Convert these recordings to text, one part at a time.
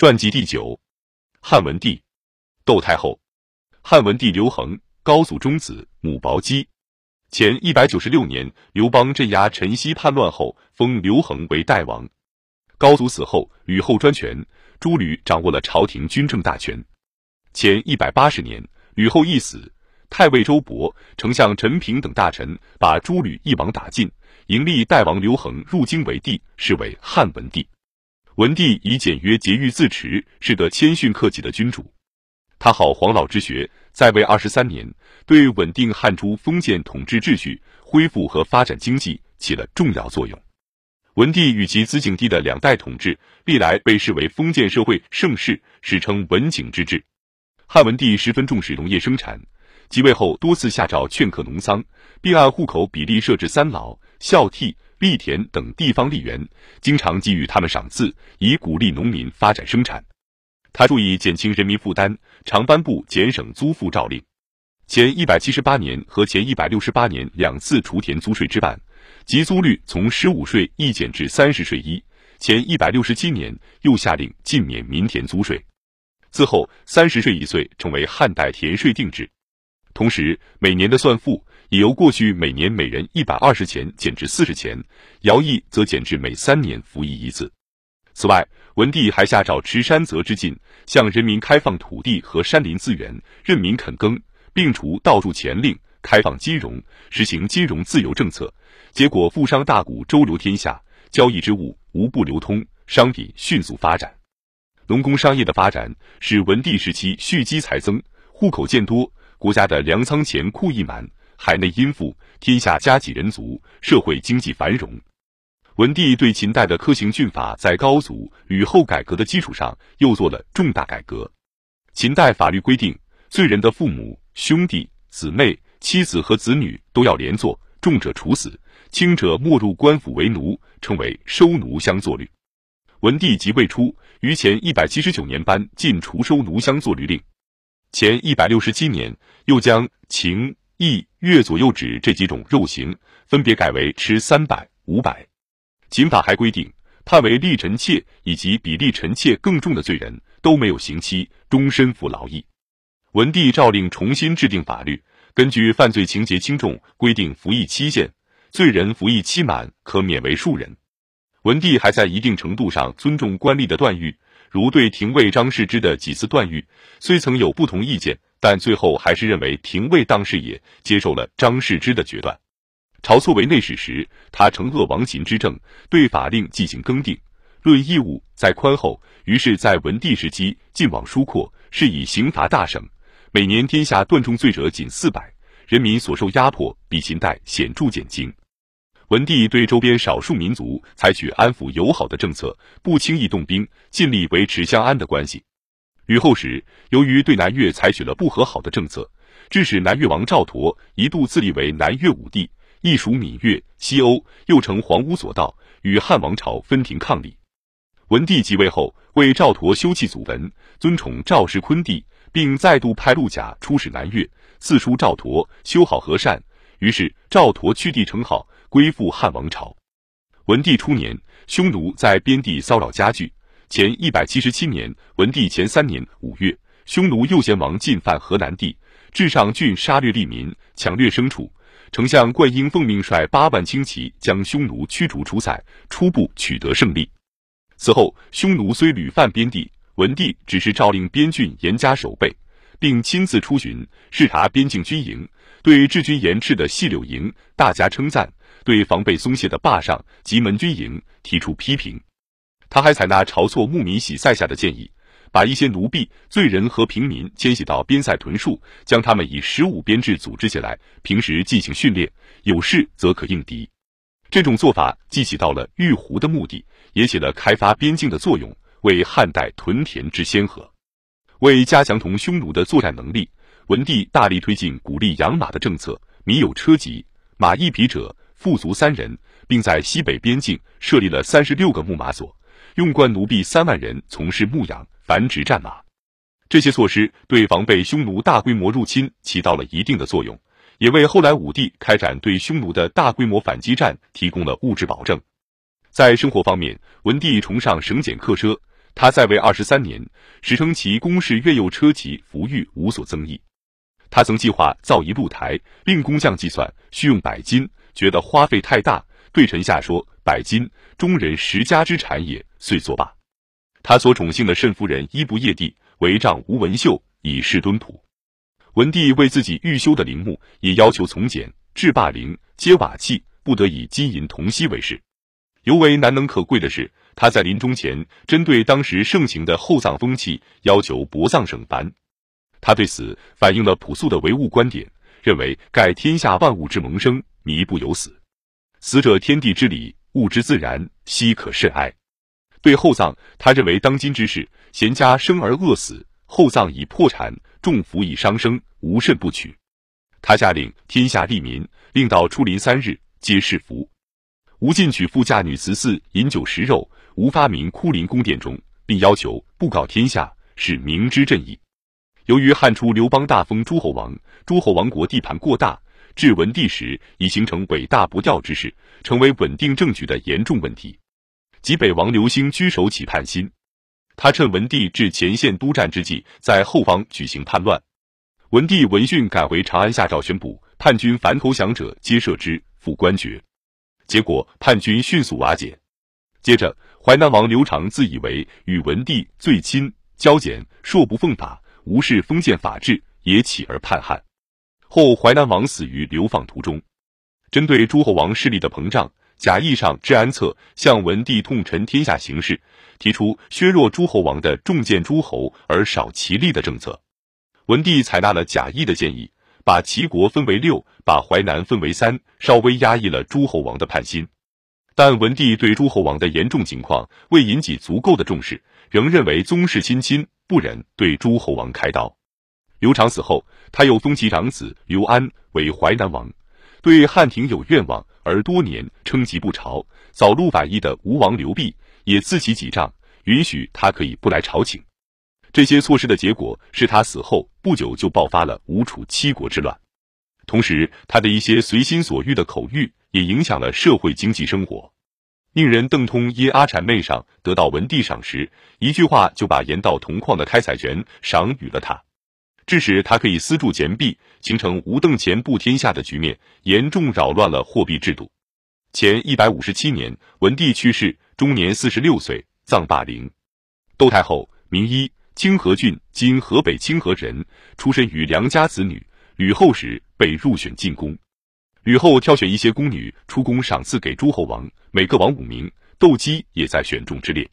传记第九，汉文帝，窦太后，汉文帝刘恒，高祖中子，母薄姬。前一百九十六年，刘邦镇压陈豨叛乱后，封刘恒为代王。高祖死后，吕后专权，诸吕掌握了朝廷军政大权。前一百八十年，吕后一死，太尉周勃、丞相陈平等大臣把诸吕一网打尽，迎立代王刘恒入京为帝，是为汉文帝。文帝以简约节欲自持，是个谦逊克己的君主。他好黄老之学，在位二十三年，对稳定汉初封建统治秩序、恢复和发展经济起了重要作用。文帝与其子景帝的两代统治，历来被视为封建社会盛世，史称文景之治。汉文帝十分重视农业生产，即位后多次下诏劝克农桑，并按户口比例设置三老、孝悌。栗田等地方吏员经常给予他们赏赐，以鼓励农民发展生产。他注意减轻人民负担，常颁布减省租赋诏令。前一百七十八年和前一百六十八年两次除田租税之办，即租率从十五税一减至三十税一。前一百六十七年又下令禁免民田租税。自后三十税一岁成为汉代田税定制，同时每年的算赋。已由过去每年每人一百二十钱减至四十钱，徭役则减至每三年服役一次。此外，文帝还下诏持山泽之禁，向人民开放土地和山林资源，任民垦耕，并除盗铸钱令，开放金融，实行金融自由政策。结果，富商大贾周流天下，交易之物无不流通，商品迅速发展。农工商业的发展使文帝时期蓄积财增，户口渐多，国家的粮仓钱库溢满。海内殷富，天下家己人足，社会经济繁荣。文帝对秦代的科刑峻法，在高祖、吕后改革的基础上，又做了重大改革。秦代法律规定，罪人的父母、兄弟、姊妹、妻子和子女都要连坐，重者处死，轻者没入官府为奴，称为收奴相作律。文帝即位初，于前一百七十九年颁禁除收奴相作律令，前一百六十七年又将秦。役、月左右指这几种肉刑，分别改为吃三百、五百。刑法还规定，判为立臣妾以及比立臣妾更重的罪人，都没有刑期，终身服劳役。文帝诏令重新制定法律，根据犯罪情节轻重规定服役期限，罪人服役期满可免为庶人。文帝还在一定程度上尊重官吏的断狱，如对廷尉张世之的几次断狱，虽曾有不同意见。但最后还是认为廷尉当事也，接受了张世之的决断。晁错为内史时，他承鄂王秦之政，对法令进行更定。论义务，在宽厚。于是，在文帝时期，晋往疏阔，是以刑罚大省。每年天下断重罪者仅四百，人民所受压迫比秦代显著减轻。文帝对周边少数民族采取安抚友好的政策，不轻易动兵，尽力维持相安的关系。吕后时，由于对南越采取了不和好的政策，致使南越王赵佗一度自立为南越武帝，亦属闽越、西欧，又称黄屋所道，与汉王朝分庭抗礼。文帝即位后，为赵佗修葺祖坟，尊崇赵氏昆帝，并再度派陆贾出使南越，赐书赵佗修好和善。于是赵佗去帝称号，归附汉王朝。文帝初年，匈奴在边地骚扰加剧。前一百七十七年，文帝前三年五月，匈奴右贤王进犯河南地，至上郡杀掠利民，抢掠牲畜。丞相灌婴奉命率八万轻骑将匈奴驱逐出塞，初步取得胜利。此后，匈奴虽屡犯边地，文帝只是诏令边郡严加守备，并亲自出巡视察边境军营，对治军严斥的细柳营大加称赞，对防备松懈的坝上及门军营提出批评。他还采纳晁错牧民喜塞下的建议，把一些奴婢、罪人和平民迁徙到边塞屯戍，将他们以十五编制组织起来，平时进行训练，有事则可应敌。这种做法既起到了御胡的目的，也起了开发边境的作用，为汉代屯田之先河。为加强同匈奴的作战能力，文帝大力推进鼓励养马的政策，民有车骑，马一匹者，富足三人，并在西北边境设立了三十六个牧马所。用官奴婢三万人从事牧养、繁殖战马，这些措施对防备匈奴大规模入侵起到了一定的作用，也为后来武帝开展对匈奴的大规模反击战提供了物质保证。在生活方面，文帝崇尚省俭克奢，他在位二十三年，史称其宫室越右车骑服御无所增益。他曾计划造一露台，令工匠计算需用百金，觉得花费太大，对臣下说：“百金，中人十家之产也。”遂作罢。他所宠幸的慎夫人衣不曳地，为丈吴文秀以示敦朴。文帝为自己预修的陵墓，也要求从简，制霸陵，接瓦器，不得以金银铜锡为饰。尤为难能可贵的是，他在临终前针对当时盛行的厚葬风气，要求薄葬省凡。他对此反映了朴素的唯物观点，认为盖天下万物之萌生，弥不有死，死者天地之理，物之自然，悉可甚哀。对厚葬，他认为当今之事，贤家生而饿死，厚葬以破产，重服以伤生，无甚不取。他下令天下利民，令到出临三日，皆是服。无禁取富嫁女慈寺饮酒食肉，无发明哭临宫殿中，并要求布告天下，是明之正义。由于汉初刘邦大封诸侯王，诸侯王国地盘过大，至文帝时已形成尾大不掉之势，成为稳定政局的严重问题。及北王刘兴居首起叛心，他趁文帝至前线督战之际，在后方举行叛乱。文帝闻讯赶回长安下诏宣布，叛军凡投降者皆赦之，复官爵。结果叛军迅速瓦解。接着，淮南王刘长自以为与文帝最亲，交简，硕不奉法，无视封建法制，也起而叛汉。后淮南王死于流放途中。针对诸侯王势力的膨胀，贾谊上治安策向文帝痛陈天下形势，提出削弱诸侯王的重建诸侯而少其力的政策。文帝采纳了贾谊的建议。把齐国分为六，把淮南分为三，稍微压抑了诸侯王的叛心。但文帝对诸侯王的严重情况未引起足够的重视，仍认为宗室亲亲，不忍对诸侯王开刀。刘长死后，他又封其长子刘安为淮南王，对汉廷有愿望，而多年称疾不朝，早入法医的吴王刘濞也自起几丈，允许他可以不来朝请。这些措施的结果是他死后不久就爆发了吴楚七国之乱，同时他的一些随心所欲的口谕也影响了社会经济生活。宁人邓通耶阿谄媚上得到文帝赏识，一句话就把盐道铜矿的开采权赏予了他，致使他可以私铸钱币，形成无邓钱布天下的局面，严重扰乱了货币制度。前一百五十七年，文帝去世，终年四十六岁，葬霸陵。窦太后，名伊。清河郡（今河北清河人），出身于良家子女。吕后时被入选进宫，吕后挑选一些宫女出宫赏赐给诸侯王，每个王五名。窦姬也在选中之列。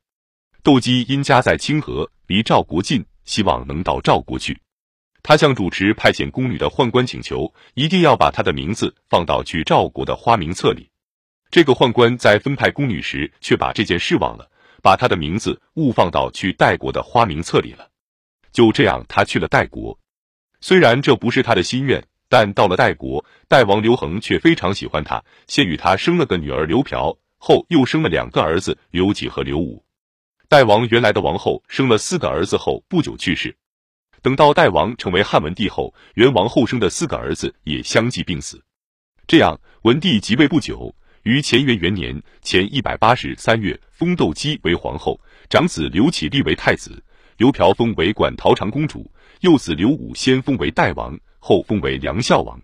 窦姬因家在清河，离赵国近，希望能到赵国去。他向主持派遣宫女的宦官请求，一定要把他的名字放到去赵国的花名册里。这个宦官在分派宫女时，却把这件事忘了。把他的名字误放到去代国的花名册里了，就这样，他去了代国。虽然这不是他的心愿，但到了代国，代王刘恒却非常喜欢他，先与他生了个女儿刘嫖，后又生了两个儿子刘启和刘武。代王原来的王后生了四个儿子后不久去世，等到代王成为汉文帝后，元王后生的四个儿子也相继病死。这样，文帝即位不久。于乾元元年（前一百八十三月），封窦姬为皇后，长子刘启立为太子，刘嫖封为馆陶长公主，幼子刘武先封为代王，后封为梁孝王。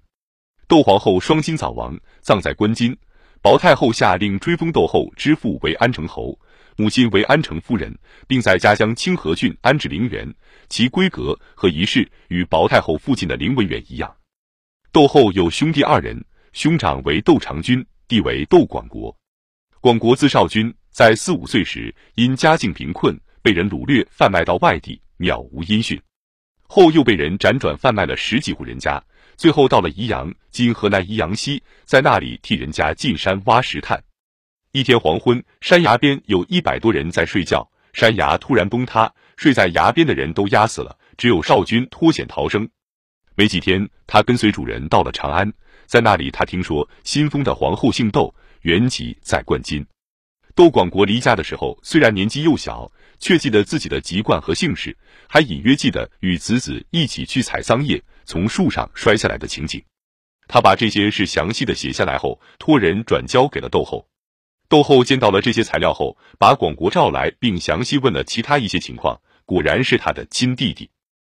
窦皇后双亲早亡，葬在关津。薄太后下令追封窦后之父为安成侯，母亲为安成夫人，并在家乡清河郡安置陵园，其规格和仪式与薄太后父亲的陵文园一样。窦后有兄弟二人，兄长为窦长君。弟为窦广国，广国字少君，在四五岁时因家境贫困，被人掳掠贩卖到外地，渺无音讯。后又被人辗转贩卖了十几户人家，最后到了宜阳（今河南宜阳西），在那里替人家进山挖石炭。一天黄昏，山崖边有一百多人在睡觉，山崖突然崩塌，睡在崖边的人都压死了，只有少君脱险逃生。没几天，他跟随主人到了长安。在那里，他听说新封的皇后姓窦，原籍在灌津。窦广国离家的时候，虽然年纪幼小，却记得自己的籍贯和姓氏，还隐约记得与子子一起去采桑叶，从树上摔下来的情景。他把这些事详细的写下来后，托人转交给了窦后。窦后见到了这些材料后，把广国召来，并详细问了其他一些情况，果然是他的亲弟弟。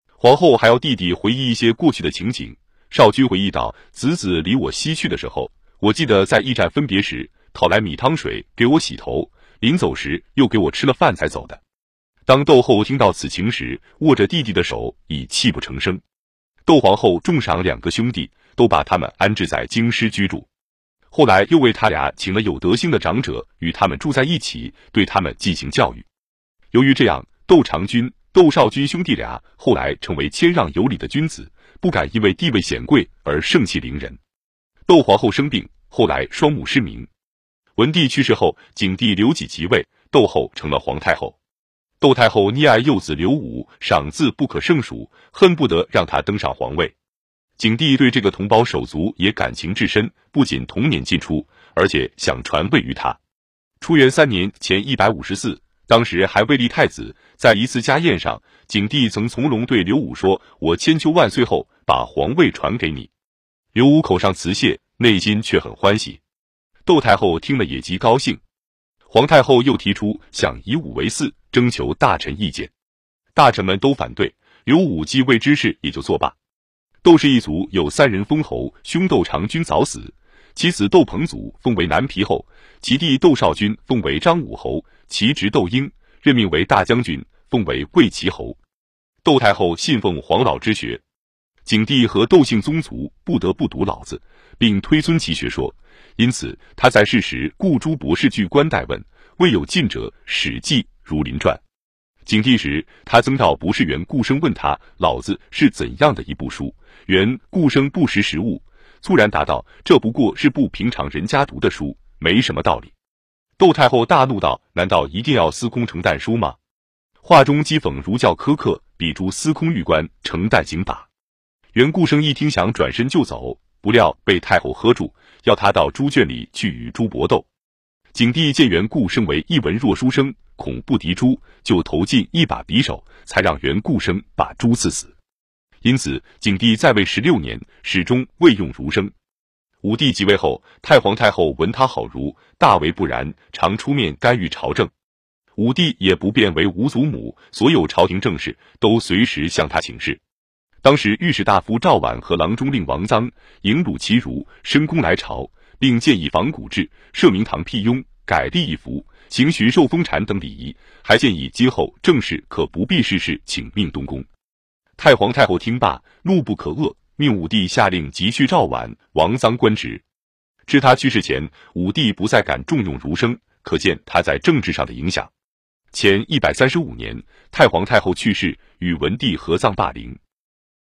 皇后还要弟弟回忆一些过去的情景。少君回忆道：“子子离我西去的时候，我记得在驿站分别时，讨来米汤水给我洗头，临走时又给我吃了饭才走的。”当窦后听到此情时，握着弟弟的手已泣不成声。窦皇后重赏两个兄弟，都把他们安置在京师居住。后来又为他俩请了有德行的长者与他们住在一起，对他们进行教育。由于这样，窦长君、窦少君兄弟俩后来成为谦让有礼的君子。不敢因为地位显贵而盛气凌人。窦皇后生病，后来双目失明。文帝去世后，景帝刘启即位，窦后成了皇太后。窦太后溺爱幼子刘武，赏赐不可胜数，恨不得让他登上皇位。景帝对这个同胞手足也感情至深，不仅同年进出，而且想传位于他。初元三年前一百五十四，当时还未立太子，在一次家宴上，景帝曾从容对刘武说：“我千秋万岁后。”把皇位传给你，刘武口上辞谢，内心却很欢喜。窦太后听了也极高兴。皇太后又提出想以武为嗣，征求大臣意见，大臣们都反对。刘武继位之事也就作罢。窦氏一族有三人封侯，兄窦长君早死，其子窦彭祖封为南皮侯，其弟窦少君封为张武侯，其侄窦婴任命为大将军，封为魏齐侯。窦太后信奉黄老之学。景帝和窦姓宗族不得不读老子，并推尊其学说，因此他在世时故诸博士据官代问，未有近者《史记》《儒林传》。景帝时，他曾到博士园顾生问他老子是怎样的一部书，原顾生不识时务，猝然答道：“这不过是不平常人家读的书，没什么道理。”窦太后大怒道：“难道一定要司空成旦书吗？”话中讥讽儒教苛刻，比诸司空御官成旦刑法。原顾生一听，想转身就走，不料被太后喝住，要他到猪圈里去与猪搏斗。景帝见袁固生为一文弱书生，恐不敌猪，就投进一把匕首，才让袁固生把猪刺死。因此，景帝在位十六年，始终未用儒生。武帝即位后，太皇太后闻他好儒，大为不然，常出面干预朝政。武帝也不便为吴祖母，所有朝廷政事都随时向他请示。当时御史大夫赵绾和郎中令王臧迎鲁齐儒申公来朝，并建议仿古制，设明堂辟雍，改立一服，行巡授封禅等礼仪，还建议今后政事可不必事事请命东宫。太皇太后听罢，怒不可遏，命武帝下令急去赵绾、王臧官职。至他去世前，武帝不再敢重用儒生，可见他在政治上的影响。前一百三十五年，太皇太后去世，与文帝合葬霸陵。